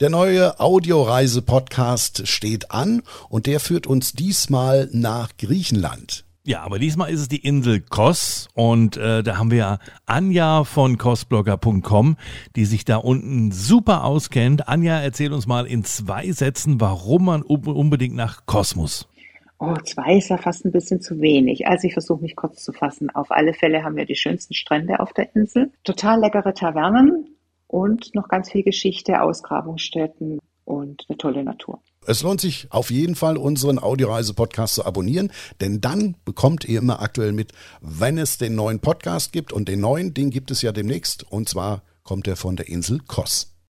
Der neue Audioreise-Podcast steht an und der führt uns diesmal nach Griechenland. Ja, aber diesmal ist es die Insel Kos und äh, da haben wir ja Anja von kosblogger.com, die sich da unten super auskennt. Anja, erzähl uns mal in zwei Sätzen, warum man unbedingt nach Kos muss. Oh, zwei ist ja fast ein bisschen zu wenig. Also ich versuche mich kurz zu fassen. Auf alle Fälle haben wir die schönsten Strände auf der Insel, total leckere Tavernen, und noch ganz viel Geschichte, Ausgrabungsstätten und eine tolle Natur. Es lohnt sich auf jeden Fall, unseren Audioreise-Podcast zu abonnieren, denn dann bekommt ihr immer aktuell mit, wenn es den neuen Podcast gibt. Und den neuen, den gibt es ja demnächst. Und zwar kommt er von der Insel Kos.